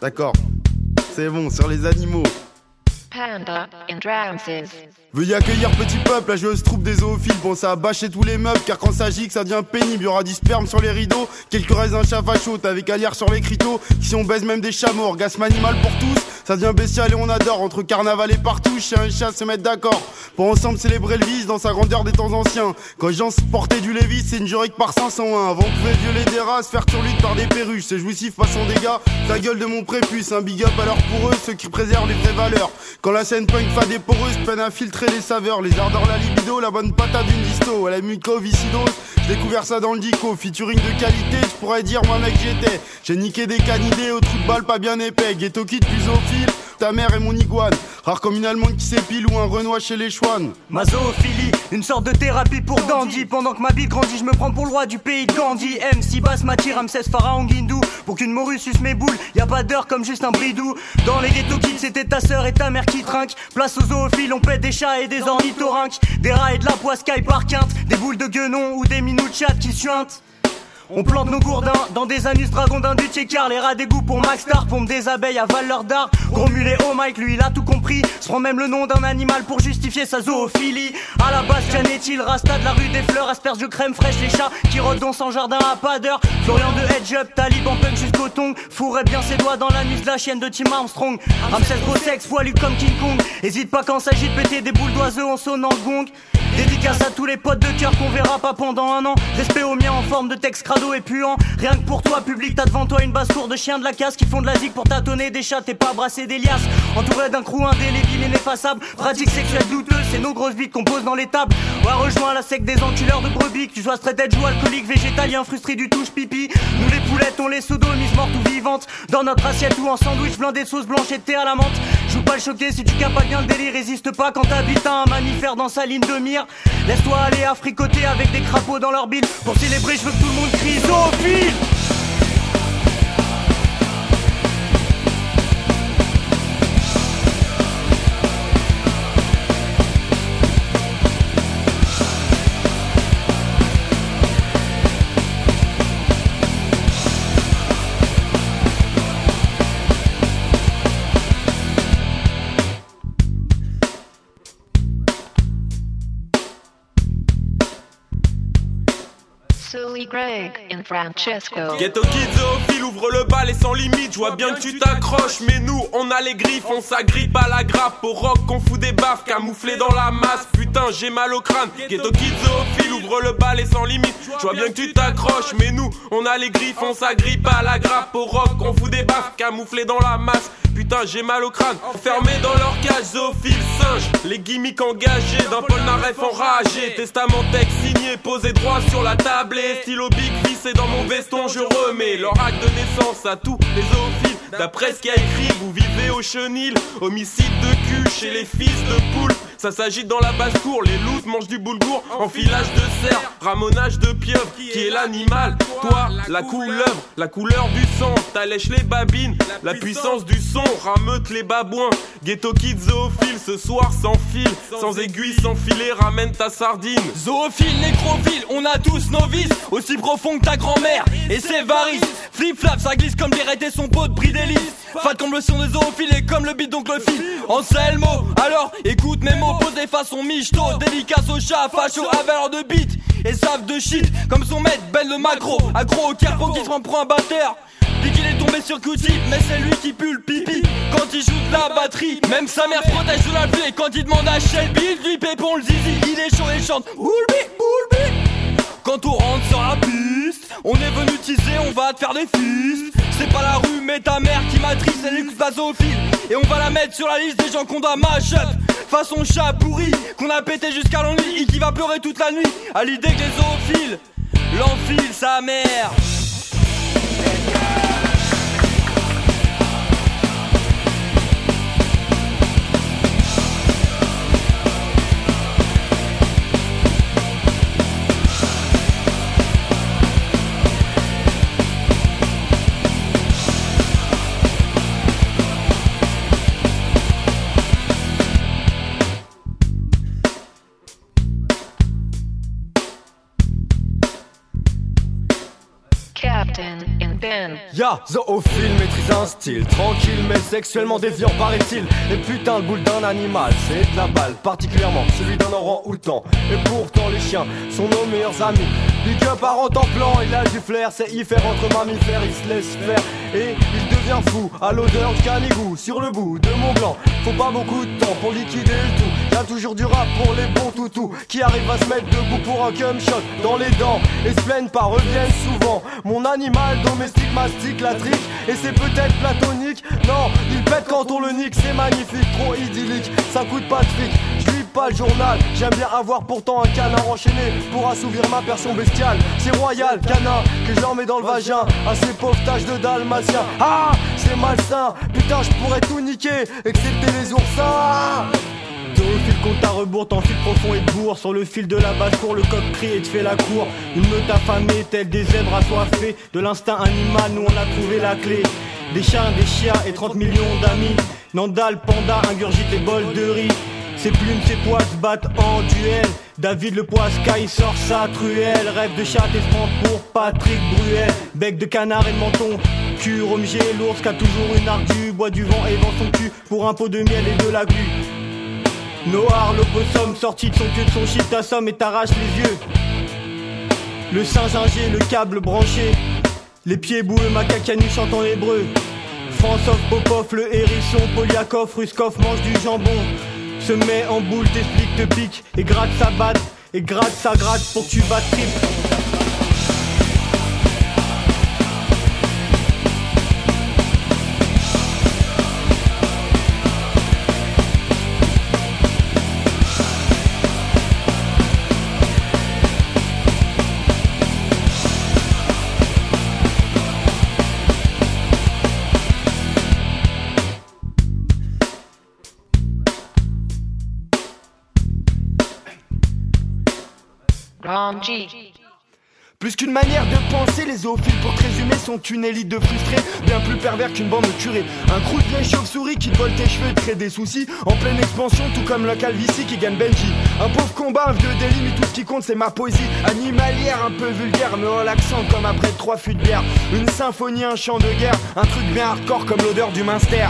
D'accord. C'est bon, sur les animaux. Panda. Veuillez accueillir petit peuple, la joueuse troupe des zoophiles. Pensez à bâcher tous les meubles, car quand ça gicle, ça devient pénible. Y aura du sperme sur les rideaux, quelques raisins chat facho, avec à lire sur les criteaux. Si on baise même des chameaux, orgasme animal pour tous. Ça devient bestial et on adore. Entre carnaval et partout, chien et chat se mettent d'accord. Pour ensemble célébrer le vice dans sa grandeur des temps anciens. Quand se portaient du Lévis, c'est une jurique par 501. Avant, on pouvait violer des races, faire turlute par des perruches. C'est jouissif, passant des gars. Ta gueule de mon prépuce, un big up alors pour eux, ceux qui préservent les vraies valeurs. Quand la scène punk fa des poreuses, peine à filtrer les saveurs. Les ardeurs, la libido, la bonne patate d'une disto. À la mucoviscidose, j'ai découvert ça dans le dico. Featuring de qualité, je pourrais dire moi mec j'étais. J'ai niqué des canidés au trou de balle pas bien épais. Ghetto kid plus au fil, ta mère et mon iguane. Rare comme une allemande qui s'épile ou un renois chez les chouans. Ma zoophilie, une sorte de thérapie pour Dandy. Pendant que ma bille grandit, je me prends pour le roi du pays de Gandhi. MC Bass m'attire, Ramsès Pharaon Guindou. Pour qu'une morue suce mes boules, y a pas d'heure comme juste un bridou. Dans les ghetto kids, c'était ta sœur et ta mère qui trinquent. Place aux zoophiles, on pète des chats et des ornithorynques. Des rats et de la poiscaille par quinte. Des boules de guenon ou des minous de chat qui suintent. On plante nos gourdins dans des anus dragondins du car Les rats d'égout pour Max Star, pompe des abeilles à valeur d'art. Gros mulet, oh Mike, lui il a tout compris. Se prend même le nom d'un animal pour justifier sa zoophilie. À la base, qu'en est-il? Rasta de la rue des fleurs, asperges de crème fraîche, les chats qui rôdent dans son jardin à pas d'heure. Florian de Hedge Up, Taliban punk jusqu'au tong. Fourrait bien ses doigts dans l'anus de la chienne de Tim Armstrong. Ramsès gros sexe, poilu comme King Kong. Hésite pas quand s'agit de péter des boules d'oiseaux en sonnant gong. Dédicace à tous les potes de cœur qu'on verra pas pendant un an. Respect aux miens en forme de texte crado et puant. Rien que pour toi, public, t'as devant toi une basse cour de chiens de la casse qui font de la zig pour tâtonner des chats et pas brasser des liasses. Entouré d'un crew indélébile ineffaçable. Pratique sexuelle douteuse, c'est nos grosses bites qu'on pose dans les tables. Ouais, rejoins la secte des enculeurs de brebis. Tu sois straight edge ou alcoolique, végétalien, frustré du touche pipi. Nous les poulettes, on les sodomises mortes ou vivantes. Dans notre assiette ou en sandwich blindé de sauce blanche et de thé à la menthe. Joue pas le choquer si tu capes bien le délire, résiste pas quand t'habites un mammifère dans sa ligne de mire. Laisse-toi aller à fricoter avec des crapauds dans leur bile. Pour célébrer, je veux que tout le monde crie Zoophile Sully Greg and Francesco. Ghetto Kids ouvre le bal et sans limite. Je vois bien que tu t'accroches, mais nous on a les griffes, on s'agrippe à la grappe. Au rock qu'on fout des baffes, camouflés dans la masse. Putain, j'ai mal au crâne. Ghetto Kids ouvre le bal et sans limite. Je vois bien que tu t'accroches, mais nous on a les griffes, on s'agrippe à la grappe. Au rock qu'on fout des baffes, camouflés dans la masse. Putain, j'ai mal au crâne. Enfermé dans leur cage, zoophile, singe. Les gimmicks engagés d'un polnareff enragé. Testament texte signé, posé droit sur la table. Stylo big vissé dans mon veston, je remets leur acte de naissance à tous les zoophiles. D'après ce qu'il a écrit, vous vivez au chenil. Homicide de cul chez les fils de poule. Ça s'agite dans la basse-cour, les loups mangent du boulgour, enfilage de cerf, ramonage de pieuvre, qui est l'animal Toi, la couleur, la couleur du sang, t'allèches les babines, la puissance du son, rameute les babouins, ghetto kids zoophile, ce soir sans fil, sans aiguille, sans filet, ramène ta sardine. Zoophile, nécrophile, on a tous nos vices, aussi profonds que ta grand-mère et ses varices. Flip-flap, ça glisse comme les et son pote bris d'hélice. Fat comme le son des zoophiles et comme le beat donc le fil. Anselmo, alors écoute mes mots, posés façon michto. Dédicace au chat, facho à valeur de beat. Et savent de shit, comme son maître, belle le macro. Accro au carpo qui se prend pour un batteur. Puis qu'il est tombé sur Cutie, mais c'est lui qui pue le pipi Quand il joue de la batterie, même sa mère protège sous la pluie Et quand il demande à Shelby, il lui pépon le zizi Il est chaud et chante Boulbi, boulbi Quand on rentre sur la piste, on est venu teaser, on va te faire des fils. C'est pas la rue, mais ta mère qui matrice, elle écoute la zoophile Et on va la mettre sur la liste des gens qu'on doit mash up. Façon chat pourri, qu'on a pété jusqu'à l'ennui Et qui va pleurer toute la nuit, à l'idée que les zoophiles L'enfile sa mère Ya, zoophile maîtrise un style Tranquille mais sexuellement déviant paraît-il. Et putain le boule d'un animal C'est de la balle, particulièrement celui d'un orang-outan. Et pourtant les chiens sont nos meilleurs amis. Big up à en plan, il a du flair C'est y faire entre mammifères, il se laisse faire. Et il devient fou à l'odeur de canigou Sur le bout de mon blanc. Faut pas beaucoup de temps pour liquider tout Y'a toujours du rap pour les bons toutous Qui arrivent à se mettre debout pour un cum shot dans les dents. Et se plaignent pas, reviennent souvent. Mon animal domestique mastique la trique. Et c'est peut-être platonique. Non, il pète quand on le nique. C'est magnifique, trop idyllique. Ça coûte pas de fric. Je lis pas le journal, j'aime bien avoir pourtant un canard enchaîné pour assouvir ma personne bestiale. C'est royal, canard, que je leur mets dans le vagin. À ces pauvres taches de dalmatien. Ah, c'est malsain, putain, je pourrais tout niquer, excepté les oursins. Au compte à rebours, t'enfiles profond et bourre Sur le fil de la basse cour, le coq crie et te fait la cour Une meute affamée, telle des zèbres assoiffés De l'instinct animal, nous on a trouvé la clé Des chiens, des chiens et 30 millions d'amis Nandal, panda, ingurgite et bol de riz ses plumes, ses poils se battent en duel. David le poiscaille sort sa truelle. Rêve de chat et pour Patrick Bruel. Bec de canard et menton. Cul, romigé, l'ours qui a toujours une ardue. Bois du vent et vend son cul pour un pot de miel et de la glu. Noir, l'opossum sorti de son queue de son shit, t'assomme et t'arrache les yeux. Le singe le câble branché. Les pieds boueux, macacanu chante en hébreu. François Popov, le hérisson, Poliakov, Ruskov mange du jambon se met en boule, t'explique, te pique, et gratte sa batte, et gratte sa gratte pour que tu battes triple. Plus qu'une manière de penser, les zoophiles pour te résumer sont une élite de frustrés, bien plus pervers qu'une bande de curés. Un crew de chauves-souris qui vole tes cheveux et crée des soucis, en pleine expansion, tout comme le calvitie qui gagne Benji. Un pauvre combat, un vieux délit, mais tout ce qui compte c'est ma poésie. Animalière, un peu vulgaire, mais l'accent comme après trois fûts de bière. Une symphonie, un chant de guerre, un truc bien hardcore comme l'odeur du Minster.